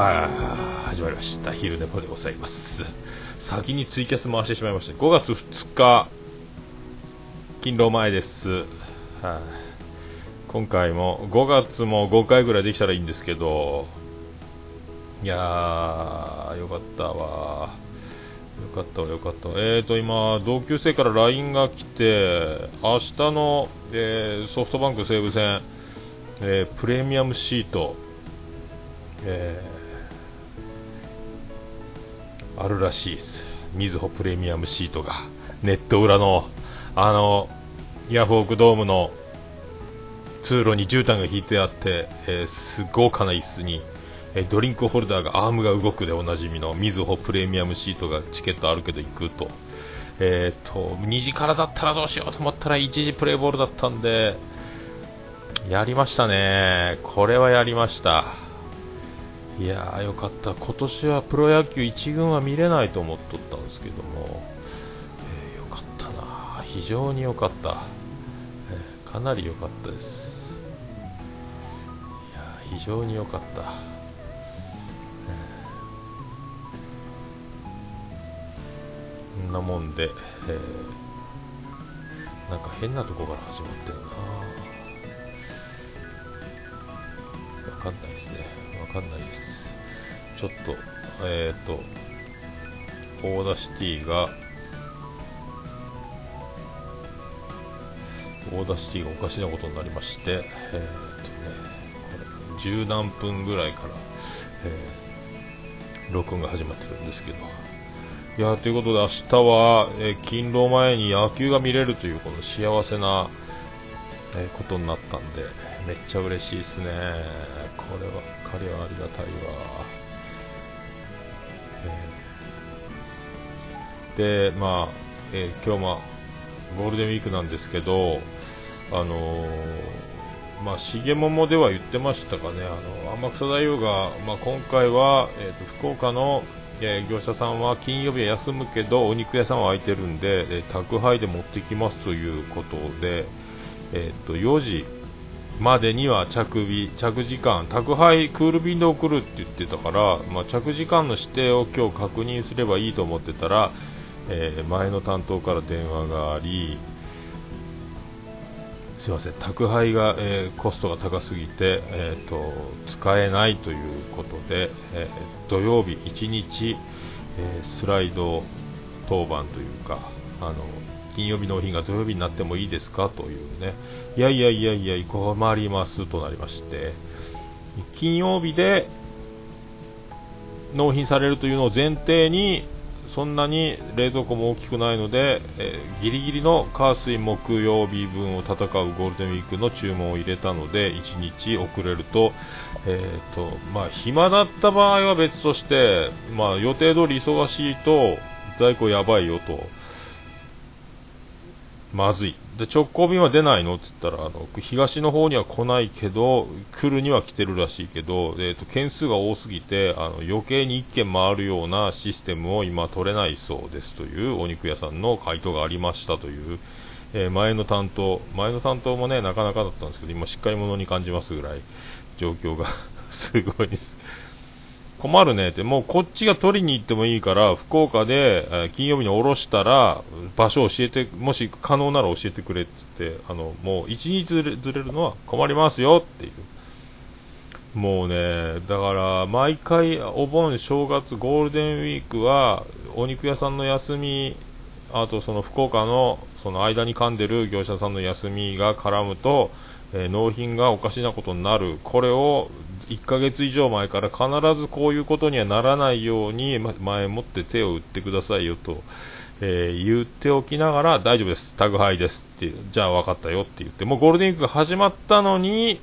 はい始まりました。昼寝ぽでございます。先にツイキャス回してしまいました5月2日勤労前です。はい。今回も5月も5回ぐらいできたらいいんですけどいやーよかったわ。よかったわよかったえーと今同級生から LINE が来て明日の、えーソフトバンク西武戦、えープレミアムシートえあるらしい。ですみずほプレミアムシートがネット裏のあのヤフオクドームの通路に絨毯が引いてあって、えーす豪華な椅子に、えードリンクホルダーがアームが動くでおなじみのみずほプレミアムシートがチケットあるけど行くと,、えー、と2時からだったらどうしようと思ったら1時プレーボールだったんでやりましたね。これはやりました。いやーよかった。今年はプロ野球1軍は見れないと思っとったんですけども、えーよかったな。非常によかった、えーかなり良かったです。いや非常に良かった、えーこんなもんで、えーなんか変なとこから始まってるなわかんないですね。かんないです。ちょっとえっ、ー、と Audacity が Audacity がおかしなことになりまして、えーとね、これ十何分ぐらいから、えー録音が始まってるんですけど、いやということで明日は、えー勤労前に野球が見れるというこの幸せな、えーことになったんで、めっちゃ嬉しいですね。こればっかりはありがたいわ。えーで、まあ、えー今日ま、ゴールデンウィークなんですけど、あのーまあ、重桃では言ってましたかね、あの天草大王が、まあ、今回は、えー、と福岡の、え業者さんは金曜日は休むけど、お肉屋さんは空いてるんで、え宅配で持ってきますということで、えー、と4時までには着日、着時間、宅配クール便で送るって言ってたから、まあ、着時間の指定を今日確認すればいいと思ってたら、えー前の担当から電話があり、すいません宅配が、えーコストが高すぎて、えー、と使えないということで、えー土曜日1日、えースライド当番というかあの金曜日納品が土曜日になってもいいですか？というね。いやいやいやいや困りますとなりまして。金曜日で納品されるというのを前提にそんなに冷蔵庫も大きくないので、えーギリギリの火水木曜日分を戦うゴールデンウィークの注文を入れたので1日遅れると,、えーとまあ、暇だった場合は別として、まあ、予定通り忙しいと在庫やばいよと。まずい。で直行便は出ないの？って言ったらあの東の方には来ないけど来るには来てるらしいけど、えー、と件数が多すぎてあの余計に1件回るようなシステムを今取れないそうです。というお肉屋さんの回答がありましたという、えー前の担当前の担当もねなかなかだったんですけど今しっかり者に感じますぐらい状況が すごいです。困るねって、もうこっちが取りに行ってもいいから、福岡で、えー金曜日に降ろしたら、場所を教えて、もし可能なら教えてくれって言って、あの、もう一日ずれずれるのは困りますよっていう。もうね、だから、毎回、お盆、正月、ゴールデンウィークは、お肉屋さんの休み、あとその福岡の、その間に噛んでる業者さんの休みが絡むと、えー納品がおかしなことになる。これを、1ヶ月以上前から必ずこういうことにはならないように、前もって手を打ってくださいよと、えー言っておきながら、大丈夫です、宅配ですって、じゃあ分かったよって言って、もうゴールデンウィークが始まったのに、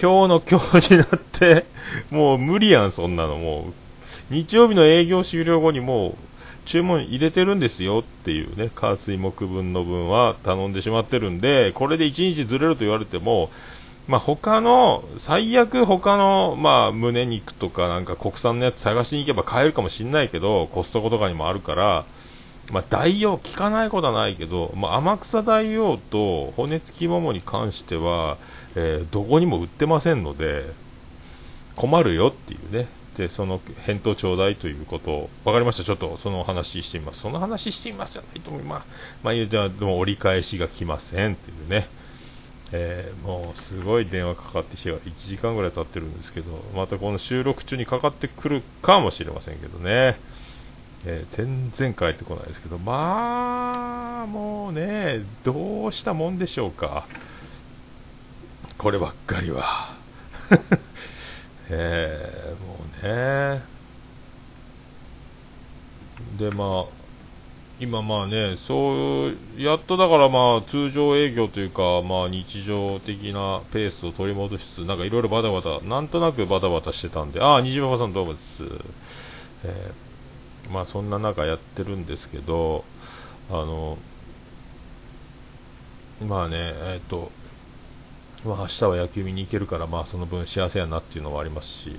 今日の今日になって、もう無理やん、そんなの、もう、日曜日の営業終了後にもう、注文入れてるんですよっていうね、火水木分の分は頼んでしまってるんで、これで1日ずれると言われても、まあ、他の、最悪他の、まあ、胸肉とかなんか国産のやつ探しに行けば買えるかもしんないけど、コストコとかにもあるから、まあ、代用効かないことはないけど、まあ、天草大王と骨付き桃に関しては、えーどこにも売ってませんので、困るよっていうね。で、その返答ちょうだいということを、分かりました。ちょっとその話してみます。その話してみますじゃないと思います。まあ、じゃあ、でも折り返しが来ませんっていうね。えー、もうすごい電話かかってきて1時間ぐらい経ってるんですけど、またこの収録中にかかってくるかもしれませんけどね。えー、全然帰ってこないですけど、まあ、もうね、どうしたもんでしょうか。こればっかりは。えー、もうね。で、まあ、今まあね、そう、やっとだからまあ通常営業というか、まあ日常的なペースを取り戻しつつ、なんかいろいろバタバタ、なんとなくバタバタしてたんで、ああ、虹パパさんどうもです。えーまあそんな中やってるんですけど、あの、まあね、えっ、ー、と、まあ明日は野球見に行けるから、まあその分幸せやなっていうのもありますし、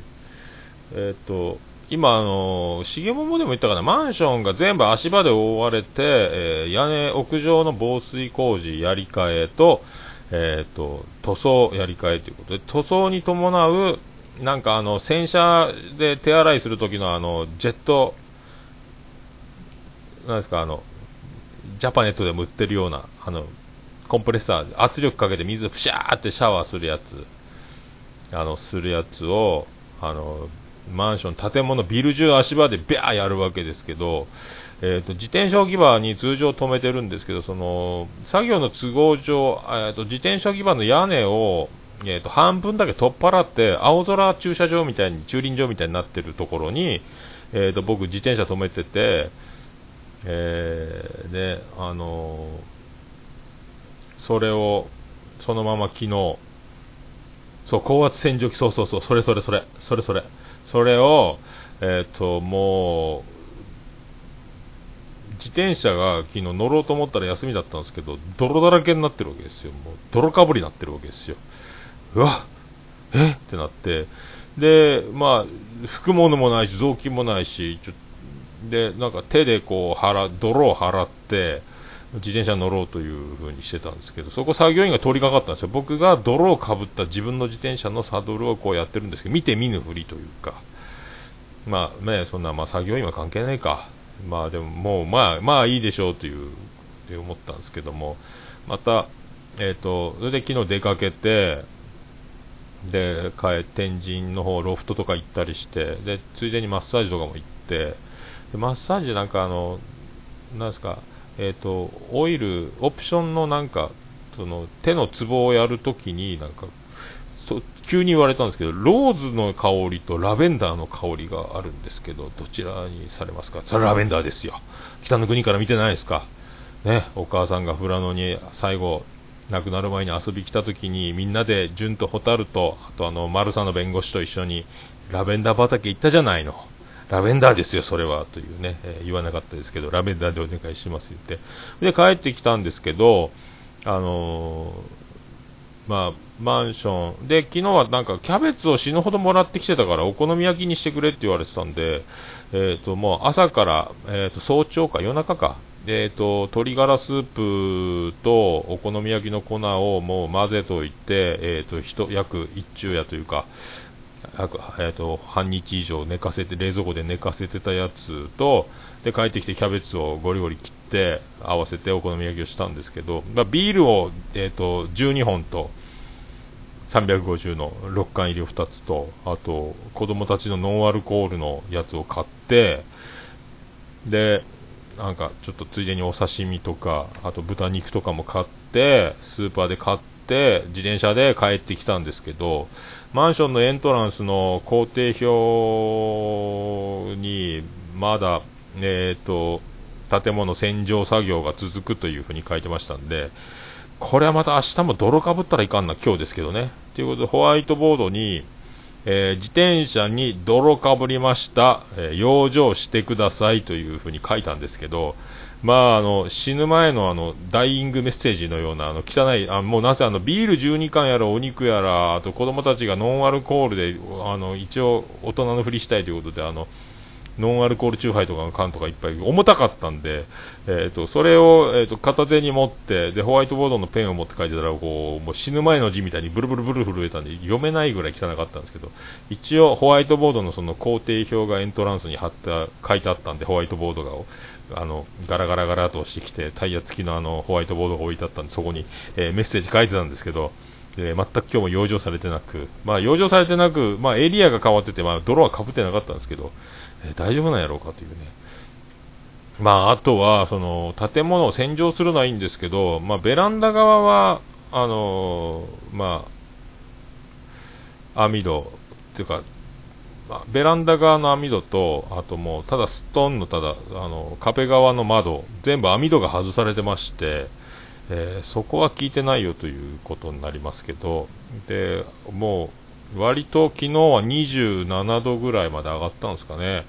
えっ、ー、と、今、あの、重桃でも言ったかな、マンションが全部足場で覆われて、えー、屋根、屋上の防水工事やり替えと、えっ、ー、と、塗装やり替えということで、塗装に伴う、なんかあの、洗車で手洗いするときのあの、ジェットなんですか、あの、ジャパネットでも売ってるような、あの、コンプレッサー、圧力かけて水ふしゃーってシャワーするやつ、あの、するやつを、あの、マンション、建物、ビル中足場でビャーやるわけですけど、えーと、自転車置き場に通常止めてるんですけど、その作業の都合上、えーと、自転車置き場の屋根を、えーと、半分だけ取っ払って、青空駐車場みたいに、駐輪場みたいになってるところに、えーと僕、自転車止めてて、えー、で、あのー、それを、そのまま昨日、そう、高圧洗浄機、そうそうそう、それそれそれ、それそれ、それ。それを、えっ、と、もう、自転車が昨日乗ろうと思ったら休みだったんですけど、泥だらけになってるわけですよ。もう、泥かぶりになってるわけですよ。うわえ？ってなって、で、まあ、拭くものもないし、雑巾もないし、ちょ、で、なんか手でこう払、泥を払って、自転車乗ろうという風にしてたんですけど、そこ作業員が通りかかったんですよ。僕が泥をかぶった自分の自転車のサドルをこうやってるんですけど、見て見ぬふりというか、まあね、そんな、まあ作業員は関係ないか。まあでももう、まあ、まあいいでしょうという、って思ったんですけども、また、えっ、ー、と、それで昨日出かけて、で、帰、天神の方、ロフトとか行ったりして、で、ついでにマッサージとかも行って、でマッサージなんかあの、なんですか、えっ、ー、と、オイル、オプションのなんか、その手のツボをやるときに、なんか、急に言われたんですけど、ローズの香りとラベンダーの香りがあるんですけど、どちらにされますか？それラベンダーですよ。北の国から見てないですか？ね、お母さんが富良野に最後、亡くなる前に遊び来た時に、みんなで純と蛍と、あとあの、丸さんの弁護士と一緒に、ラベンダー畑行ったじゃないの。ラベンダーですよ、それは、というね、えー、言わなかったですけど、ラベンダーでお願いします言って。で、帰ってきたんですけど、あのー、まあ、マンション。で、昨日はなんかキャベツを死ぬほどもらってきてたから、お好み焼きにしてくれって言われてたんで、えっ、ー、と、もう朝から、えっ、と、早朝か夜中か、えっ、と、鶏ガラスープとお好み焼きの粉をもう混ぜといて、えっ、と、ひと、約一昼夜というか、えーと、半日以上寝かせて冷蔵庫で寝かせてたやつとで帰ってきてキャベツをゴリゴリ切って合わせてお好み焼きをしたんですけど、まあ、ビールを、えーと、12本と350の6缶入りを2つとあと子供たちのノンアルコールのやつを買ってでなんかちょっとついでにお刺身とかあと豚肉とかも買ってスーパーで買って自転車で帰ってきたんですけどマンションのエントランスの工程表にまだ、えーと、建物洗浄作業が続くというふうに書いてましたんで、これはまた明日も泥かぶったらいかんな、今日ですけどね。ということで、ホワイトボードに、えー、自転車に泥かぶりました、えー、養生してくださいというふうに書いたんですけど、まあ、あの、死ぬ前のあの、ダイイングメッセージのような、あの、汚い、あもうなぜあの、ビール12缶やら、お肉やら、あと子供たちがノンアルコールで、あの、一応、大人のふりしたいということで、あの、ノンアルコールチューハイとかの缶とかいっぱい重たかったんで、えーと、それを、えーと、片手に持ってでホワイトボードのペンを持って書いてたらこうもう死ぬ前の字みたいにブルブルブル震えたんで読めないぐらい汚かったんですけど一応ホワイトボードのその工程表がエントランスに貼った書いてあったんでホワイトボードがあのガラガラガラとしてきてタイヤ付きのあのホワイトボードが置いてあったんでそこに、えー、メッセージ書いてたんですけどえー、全く今日も養生されてなく、まあ、養生されてなく、まあ、エリアが変わってて、まあ、泥はかぶってなかったんですけど、えー、大丈夫なんやろうかというね。まあ、あとは、その、建物を洗浄するのはいいんですけど、まあ、ベランダ側は、あの、まあ、網戸、っていうか、ベランダ側の網戸と、あともう、ただストーンの、ただ、あの、壁側の窓、全部網戸が外されてまして、えー、そこは聞いてないよということになりますけど、で、もう、割と昨日は27度ぐらいまで上がったんですかね、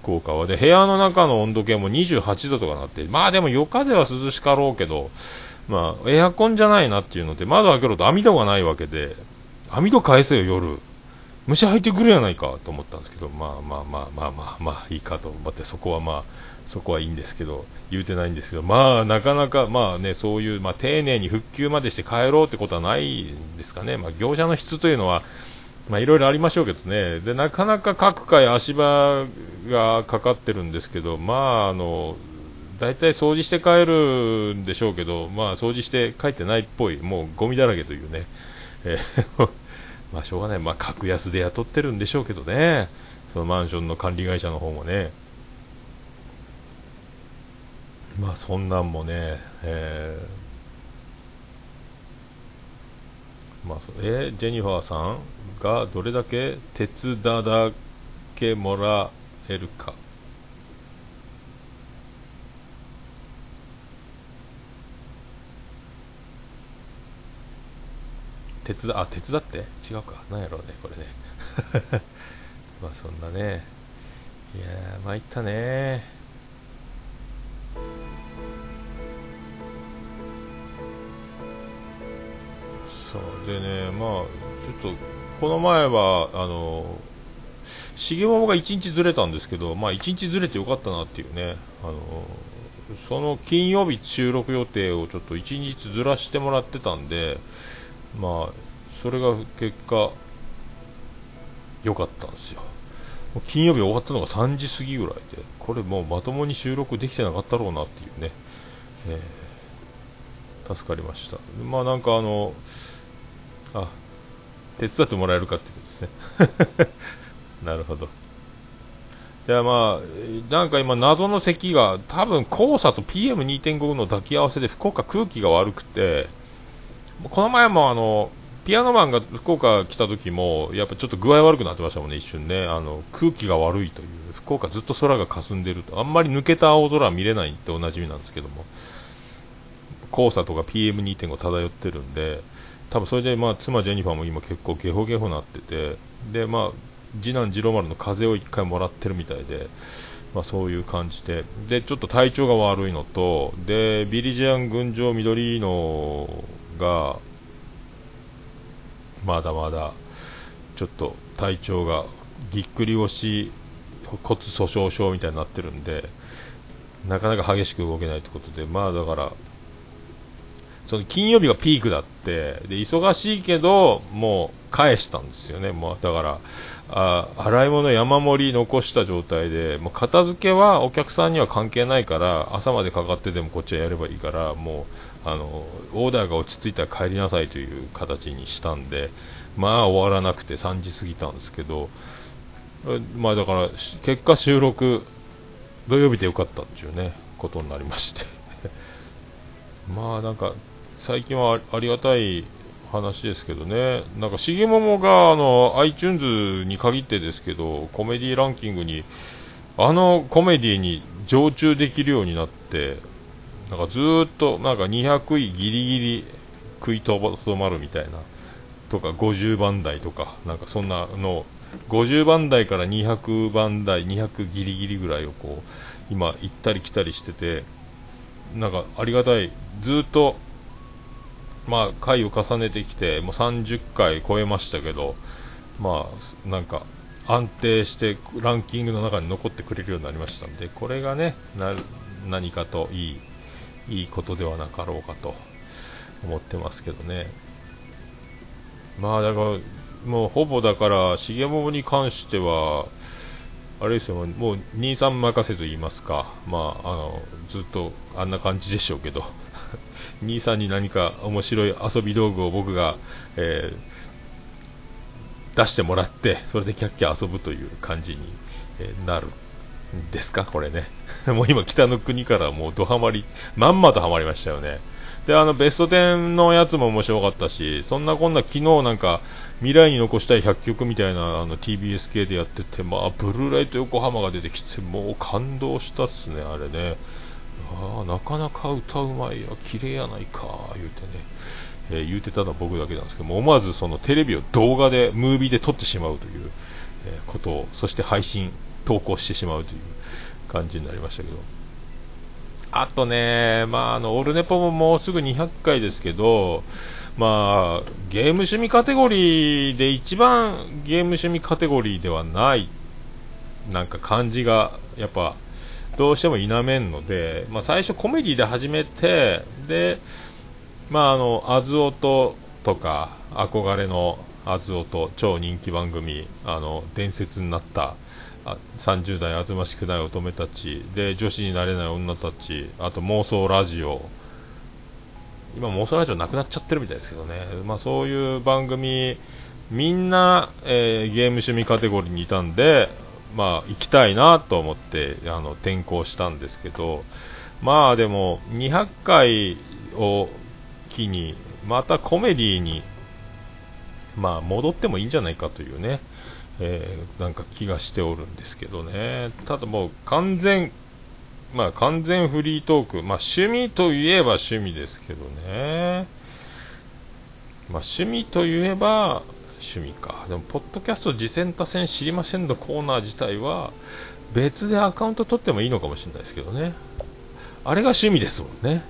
福岡は。で、部屋の中の温度計も28度とかなって、まあでも夜風は涼しかろうけど、まあ、エアコンじゃないなっていうので、窓開けろと網戸がないわけで、網戸返せよ、夜。虫入ってくるやないかと思ったんですけど、まあまあまあまあまあまあいいかと思って、そこはまあ、そこはいいんですけど、言うてないんですけど、まあ、なかなか、まあね、そういう、まあ、丁寧に復旧までして帰ろうってことはないんですかね。まあ、業者の質というのは、まあ、いろいろありましょうけどね。で、なかなか各回足場がかかってるんですけど、まあ、あの、大体掃除して帰るんでしょうけど、まあ、掃除して帰ってないっぽい、もうゴミだらけというね。えーまあ、しょうがない。まあ、格安で雇ってるんでしょうけどね。そのマンションの管理会社の方もね。まあそんなんもね、えー、まあ、えー、ジェニファーさんがどれだけ手伝だけもらえるか。手伝あ手伝って？違うか。なんやろうねこれね。まあそんなね。いやー参ったね。そうでねまあちょっとこの前はあの重桃が1日ずれたんですけどまあ1日ずれてよかったなっていうね。あのその金曜日収録予定をちょっと1日ずらしてもらってたんでまあそれが結果良かったんですよ。金曜日終わったのが3時過ぎぐらいでこれもうまともに収録できてなかったろうなっていうね、えー、助かりました。まあなんかあのあ手伝ってもらえるかってことですね。なるほど。じゃあまあなんか今謎の咳が多分黄砂と PM2.5 の抱き合わせで福岡空気が悪くてこの前もあのピアノマンが福岡来た時もやっぱちょっと具合悪くなってましたもんね一瞬ね。あの空気が悪いという。福岡ずっと空が霞んでると。あんまり抜けた青空見れないっておなじみなんですけども。黄砂とか PM2.5 漂ってるんで多分それでまあ妻ジェニファーも今結構ゲホゲホなってて。でまあ次男次郎丸の風邪を1回もらってるみたいで、まあ、そういう感じで。でちょっと体調が悪いのとでビリジアン群青緑のがまだまだちょっと体調がぎっくり腰骨粗しょう症みたいになってるんでなかなか激しく動けないということでまあだからその金曜日がピークだってで忙しいけどもう返したんですよね。もうだからあ洗い物山盛り残した状態でもう片付けはお客さんには関係ないから朝までかかってでもこっちはやればいいからもうあのオーダーが落ち着いたら帰りなさいという形にしたんでまあ終わらなくて3時過ぎたんですけどまあだから結果収録土曜日でよかったっていうねことになりまして。まあなんか最近はありがたい話ですけどね、なんか、重桃があの iTunes に限ってですけど、コメディランキングに、あのコメディに常駐できるようになって、なんかずっとなんか200位ギリギリ食いとどまるみたいな、とか50番台とか、なんかそんなの、50番台から200番台、200ギリギリぐらいをこう、今行ったり来たりしてて、なんかありがたい、ずっとまあ、回を重ねてきて、もう30回超えましたけど、まあ、なんか、安定してランキングの中に残ってくれるようになりましたんで、これがね、な何かといい、いいことではなかろうかと思ってますけどね。まあだから、もうほぼだから、重桃に関しては、あれですよ、もう23任せと言いますか、まあ、あのずっとあんな感じでしょうけど、兄さんに何か面白い遊び道具を僕が、えー、出してもらって、それでキャッキャ遊ぶという感じに、なる。ですか、これね。もう今、北の国からもうドハマり、まんまとハマりましたよね。で、あの、ベスト10のやつも面白かったし、そんなこんな昨日なんか、未来に残したい100曲みたいなあの TBS 系でやってて、まあ、ブルーライト横浜が出てきて、もう感動したっすね、あれね。ああなかなか歌うまいや、綺麗やないか、言うてね、えー、言うてたのは僕だけなんですけども、思わずそのテレビを動画で、ムービーで撮ってしまうという、えー、ことを、そして配信、投稿してしまうという感じになりましたけど。あとね、まあ、あの、オルネポももうすぐ200回ですけど、まあ、ゲーム趣味カテゴリーで一番ゲーム趣味カテゴリーではない、なんか感じが、やっぱ、どうしても否めんので、まあ、最初コメディで始めて、で、まあ、あの、アズオトとか、憧れのアズオト、超人気番組、あの、伝説になった、30代あずましくない乙女たち。で女子になれない女たち。あと妄想ラジオ。今妄想ラジオなくなっちゃってるみたいですけどね、まあ、そういう番組みんな、えー、ゲーム趣味カテゴリーにいたんで、まあ、行きたいなと思ってあの転校したんですけど。まあでも200回を機にまたコメディにまあ戻ってもいいんじゃないかというね。えー、なんか気がしておるんですけどね。ただもう完全、まあ完全フリートーク。まあ趣味といえば趣味ですけどね。まあ趣味といえば趣味か。でも、ポッドキャスト次戦多戦知りませんのコーナー自体は別でアカウント取ってもいいのかもしれないですけどね。あれが趣味ですもんね。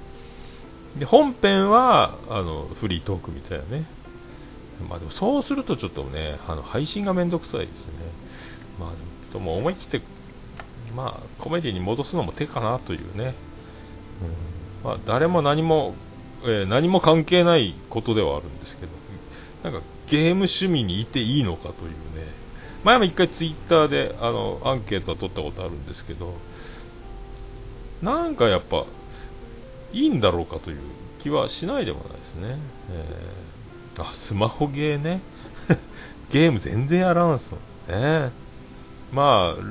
で、本編は、あの、フリートークみたいなね。まあでもそうするとちょっとね、あの配信がめんどくさいですね。まあでも思い切って、まあコメディに戻すのも手かなというね。うん、まあ誰も何も、えー、何も関係ないことではあるんですけど、なんかゲーム趣味にいていいのかというね。前も一回ツイッターであのアンケートは取ったことあるんですけど、なんかやっぱいいんだろうかという気はしないでもないですね。えーあ、スマホゲーね。ゲーム全然やらんすの。ね。まあ、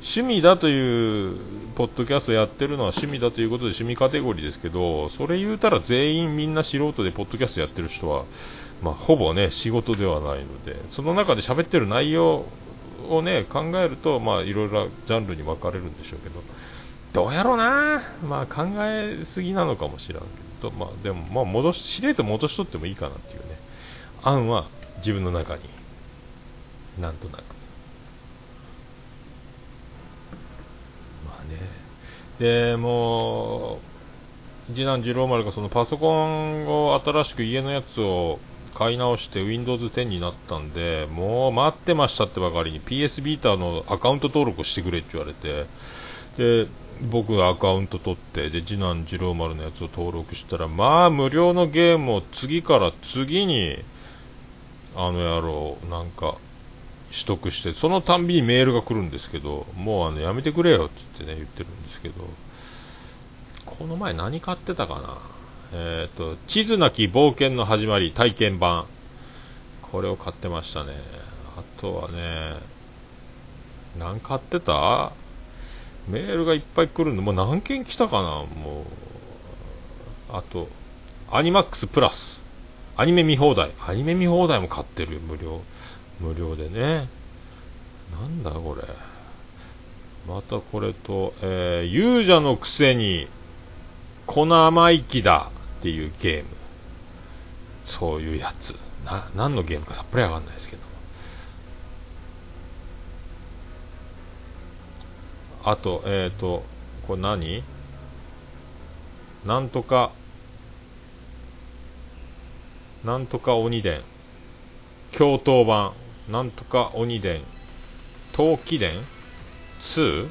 趣味だという、ポッドキャストやってるのは趣味だということで趣味カテゴリーですけど、それ言うたら全員みんな素人でポッドキャストやってる人は、まあ、ほぼね、仕事ではないので、その中で喋ってる内容をね、考えると、まあ、いろいろジャンルに分かれるんでしょうけど、どうやろうなまあ、考えすぎなのかもしれんけど、まあ、でも、まあ、戻し、しれいと戻しとってもいいかなっていうね。案は自分の中になんとなく。まあね。でもう次男次郎丸がそのパソコンを新しく家のやつを買い直して Windows 10になったんでもう待ってましたってばかりに PS ビーターのアカウント登録してくれって言われてで僕がアカウント取ってで次男次郎丸のやつを登録したらまあ無料のゲームを次から次にあの野郎、なんか、取得して、そのたんびにメールが来るんですけど、もうあのやめてくれよってね、言ってるんですけど、この前何買ってたかな？えっ、ー、と、地図なき冒険の始まり体験版。これを買ってましたね。あとはね、何買ってた？メールがいっぱい来るんで、もう何件来たかな？もう。あと、アニマックスプラス。アニメ見放題。アニメ見放題も買ってるよ、無料。無料でね。なんだこれ。またこれと、えー、勇者のくせに、粉甘い木だっていうゲーム。そういうやつ。な、何のゲームかさっぱりわかんないですけど。あと、えっ、ー、と、これ何？なんとか、なんとか鬼伝。共闘版。なんとか鬼伝。陶器伝 2?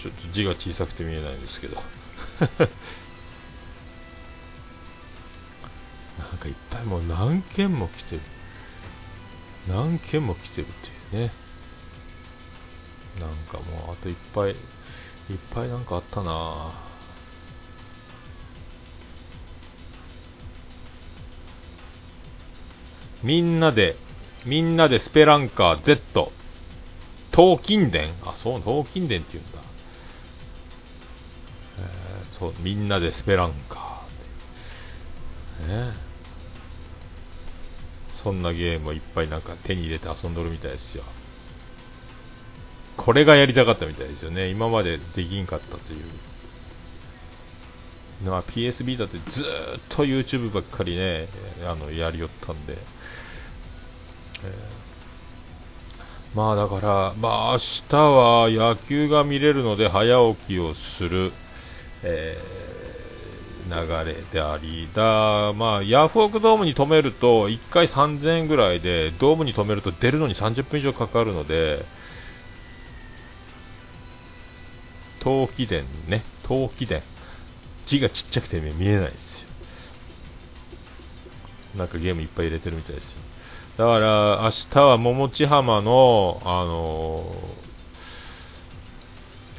ちょっと字が小さくて見えないんですけど なんかいっぱいもう何件も来てる何件も来てるっていうねなんかもうあといっぱいいっぱいなんかあったなぁみんなでみんなでスペランカー Z 東金伝あそう東金伝って言うんだ。えそうみんなでスペランカー。ねそんなゲームをいっぱいなんか手に入れて遊んどるみたいですよ。これがやりたかったみたいですよね。今までできんかったという。まあ、PSB だってずっと YouTube ばっかりねあのやりよったんで、えー、まあだからまあ明日は野球が見れるので早起きをするえー、流れであり、だ、まあ、ヤフオクドームに止めると、1回3000円ぐらいで、ドームに止めると出るのに30分以上かかるので、陶器伝ね、陶器伝。字がちっちゃくて見えないですよ。なんかゲームいっぱい入れてるみたいですよ。だから、明日は桃地浜の、あのー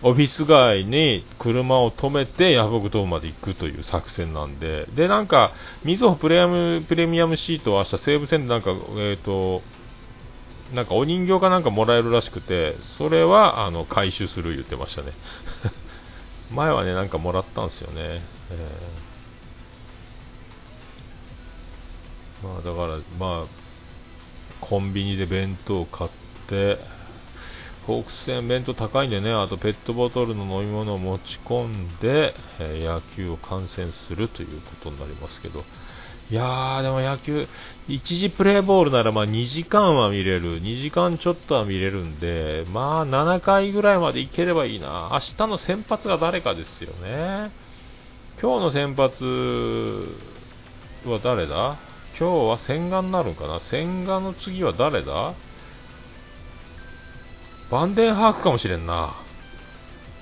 オフィス街に車を止めてヤフオクドームまで行くという作戦なんで、で、なんか、みずほプレミアムプレミアムシートは明日西武線でなんか、えっ、ー、と、なんかお人形かなんかもらえるらしくて、それは、あの、回収する言ってましたね。前はね、なんかもらったんですよね。えー、まあ、だから、まあ、コンビニで弁当を買って、ホークス戦弁当高いんでね、あとペットボトルの飲み物を持ち込んで、えー、野球を観戦するということになりますけど、いやー、でも野球、一時プレーボールならまあ2時間は見れる、2時間ちょっとは見れるんで、まあ7回ぐらいまでいければいいな。明日の先発が誰かですよね。今日の先発は誰だ？今日は千賀になるんかな千賀の次は誰だ？バンデンハークかもしれんな。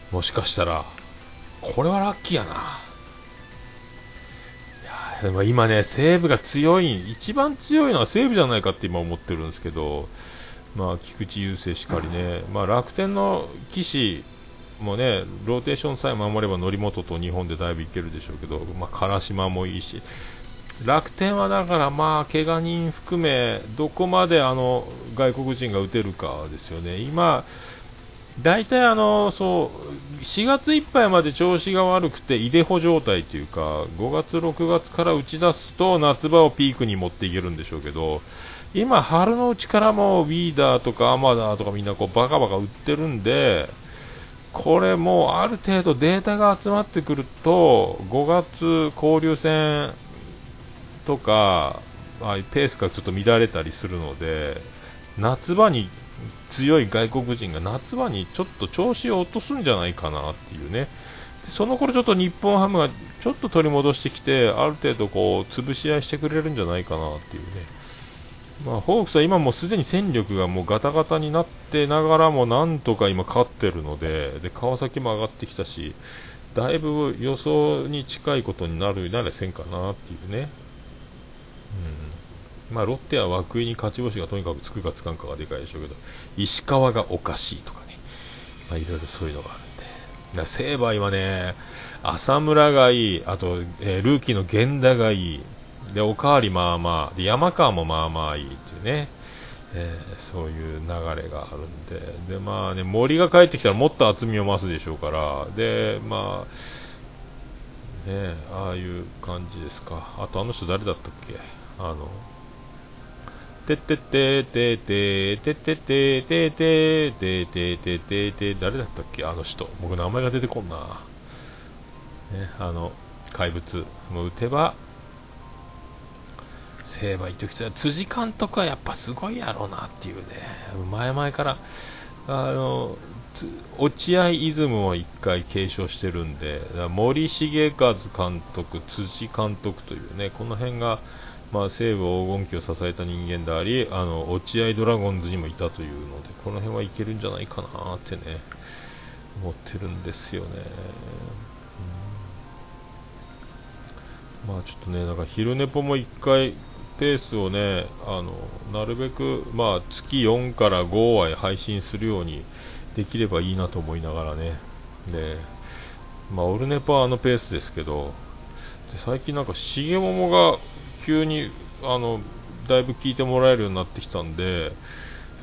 もしかしたら。これはラッキーやな。でも今ね、西武が強い、一番強いのは西武じゃないかって今思ってるんですけど、まあ、菊池雄星しかりね、まあ、楽天の騎士もね、ローテーションさえ守れば則本と日本でだいぶいけるでしょうけど、まあ、唐島もいいし、楽天はだからまあ怪我人含めどこまであの外国人が打てるかですよね、今、大体あのそう4月いっぱいまで調子が悪くていでほ状態というか5月、6月から打ち出すと夏場をピークに持っていけるんでしょうけど今、春のうちからもウィーダーとかアマダーとかみんなこうバカバカ売ってるんでこれもうある程度データが集まってくると5月交流戦とか、あペースがちょっと乱れたりするので、夏場に強い外国人が夏場にちょっと調子を落とすんじゃないかなっていうね。その頃ちょっと日本ハムがちょっと取り戻してきて、ある程度こう、潰し合いしてくれるんじゃないかなっていうね。まあ、ホークスは今もうすでに戦力がもうガタガタになってながらもなんとか今勝ってるので、で、川崎も上がってきたし、だいぶ予想に近いことになるならせんかなっていうね。うんまあ、ロッテは涌井に勝ち星がとにかくつくかつかんかがでかいでしょうけど石川がおかしいとかね、まあ、いろいろそういうのがあるんで。だ西武はね浅村がいい。あと、えー、ルーキーの源田がいい。でおかわりまあまあ。で山川もまあまあいいっていうね、えー、そういう流れがあるんで。で、まあね、森が帰ってきたらもっと厚みを増すでしょうから。で、まあね、ああいう感じですか。あとあの人誰だったっけ？あの、てってっててててててててててててて誰だったっけあの人。僕名前が出てこんな。ね、あの、怪物。もう打てば、成敗とき辻監督はやっぱすごいやろうなっていうね。前々から、あの、落合イズムを1回継承してるんで、森重和監督、辻監督というね、この辺が、まあ、西武黄金期を支えた人間でありあの落合ドラゴンズにもいたというのでこの辺はいけるんじゃないかなってね思ってるんですよね、うん、まあちょっとねだか昼寝ぽも1回ペースをねあのなるべく、まあ、月4から5話配信するようにできればいいなと思いながらね。で、まあ、オルネポはあのペースですけどで最近なんか重桃が急にあのだいぶ聞いてもらえるようになってきたんで、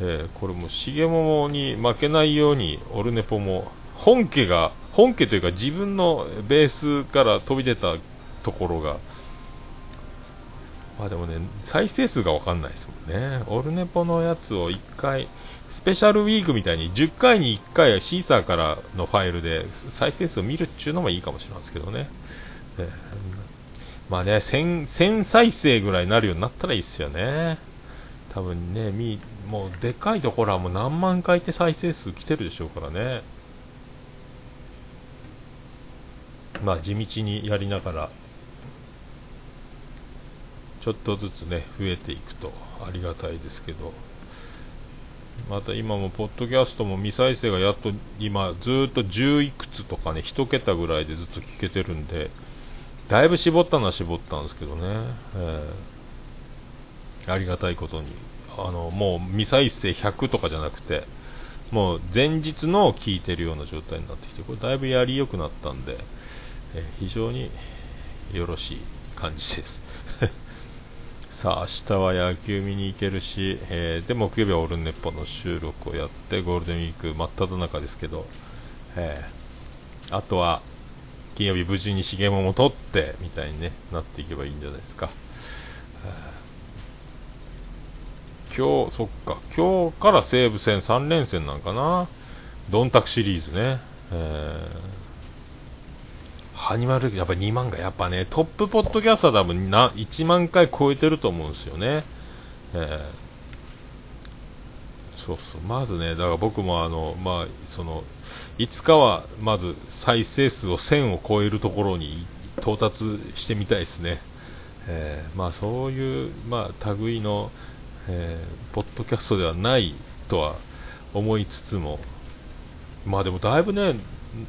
えー、これも重桃に負けないようにオルネポも本家が本家というか自分のベースから飛び出たところがまあでもね再生数が分かんないですもんね。オルネポのやつを1回スペシャルウィークみたいに10回に1回シーサーからのファイルで再生数を見るっていうのもいいかもしれないですけどね、えー、まあね1000、再生ぐらいになるようになったらいいっすよね。多分ねみもうでかいところはもう何万回って再生数来てるでしょうからね。まあ地道にやりながらちょっとずつね増えていくとありがたいですけど。また今もポッドキャストも未再生がやっと今ずっと10いくつとかね1桁ぐらいでずっと聞けてるんでだいぶ絞ったのは絞ったんですけどね、えー、ありがたいことに。あのもう未再生100とかじゃなくてもう前日の聞いてるような状態になってきてこれだいぶやりよくなったんでえ非常によろしい感じです。さあ明日は野球見に行けるし、えー、で木曜日はオルネッポの収録をやってゴールデンウィーク真っ只中ですけど、えー、あとは金曜日無事に重桃も取ってみたいに、ね、なっていけばいいんじゃないですか、今日そっか。今日から西武戦3連戦なんかな。ドンタクシリーズね、えー。アニマルやっぱ2万がやっぱねトップポッドキャスター多分な1万回超えてると思うんですよね、えー、そうそう。まずねだから僕もあのまあそのいつかはまず再生数を1000を超えるところに到達してみたいですね、えー、まあそういうまあ類の、えー、ポッドキャストではないとは思いつつもまあでもだいぶね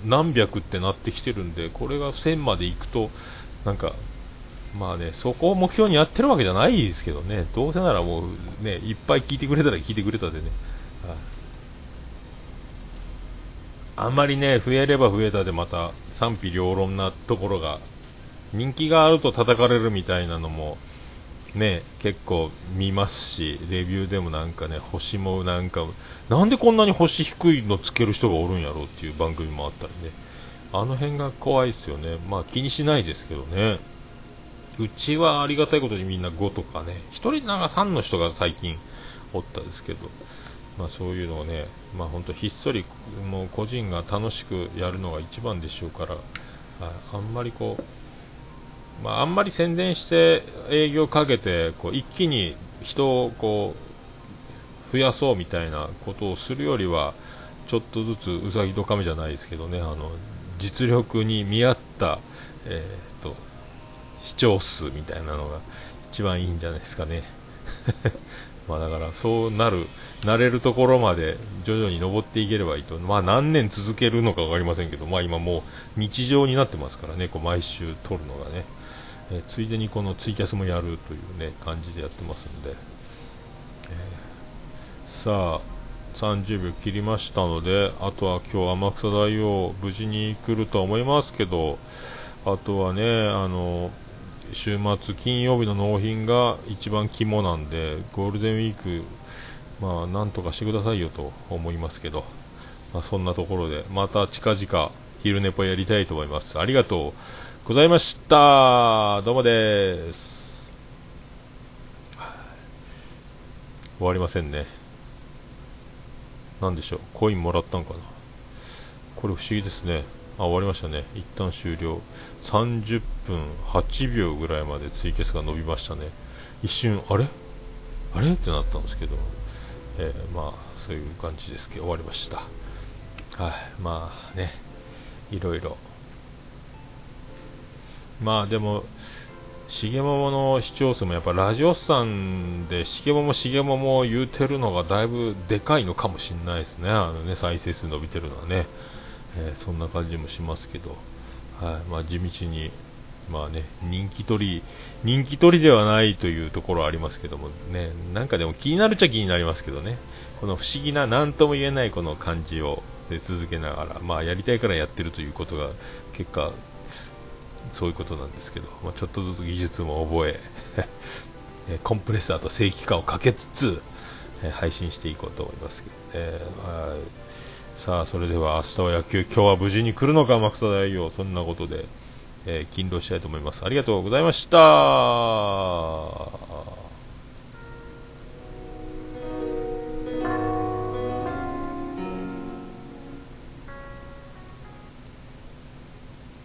何百ってなってきてるんで、これが1000までいくと、なんか、まあね、そこを目標にやってるわけじゃないですけどね、どうせならもうね、いっぱい聞いてくれたら聞いてくれたでね、あんまりね、増えれば増えたでまた賛否両論なところが、人気があると叩かれるみたいなのも、ね、結構見ますし、レビューでもなんかね、星もなんか、なんでこんなに星低いのつける人がおるんやろうっていう番組もあったりね、あの辺が怖いですよね。まあ気にしないですけどね。うちはありがたいことにみんな5とかね、1人なんか3の人が最近おったですけど、まあそういうのをね、まあ本当ひっそり、もう個人が楽しくやるのが一番でしょうから、あんまりこう、まあ、あんまり宣伝して営業かけてこう一気に人をこう増やそうみたいなことをするよりはちょっとずつうさぎと亀じゃないですけどねあの実力に見合った、えーと、視聴数みたいなのが一番いいんじゃないですかね。まあだからそうなる、なれるところまで徐々に登っていければいいと、まあ何年続けるのか分かりませんけど、まあ今もう日常になってますからね、こう毎週撮るのがね。えついでにこのツイキャスもやるというね感じでやってますんで、えー、さあ30秒切りましたのであとは今日天草大王無事に来るとは思いますけどあとはねあの週末金曜日の納品が一番肝なんでゴールデンウィークまあなんとかしてくださいよと思いますけど、まあ、そんなところでまた近々昼寝ぽやりたいと思いますありがとうございました。どうもです。終わりませんね。何でしょう。コインもらったんかな。これ不思議ですね。あ、終わりましたね。一旦終了。30分8秒ぐらいまでツイキャスが伸びましたね。一瞬、あれ？あれ？ってなったんですけど、えー、まあ、そういう感じですけど、終わりました。はい、まあね、いろいろ。まあでもしげももの視聴数もやっぱラジオさんでしげももしげもも言うてるのがだいぶでかいのかもしれないですね、あのね再生数伸びてるのはね、えー、そんな感じもしますけど、はい。まあ、地道に、まあね、人気取り、人気取りではないというところはありますけどもね、なんかでも気になるっちゃ気になりますけどね、この不思議な、何とも言えないこの感じを続けながら、まあ、やりたいからやってるということが結果そういうことなんですけど、まあ、ちょっとずつ技術も覚え コンプレッサーと正規化をかけつつ、配信していこうと思いますけど、えー、はい。さあそれでは明日は野球今日は無事に来るのかマクサ大王。そんなことで、えー、勤労したいと思います。ありがとうございました。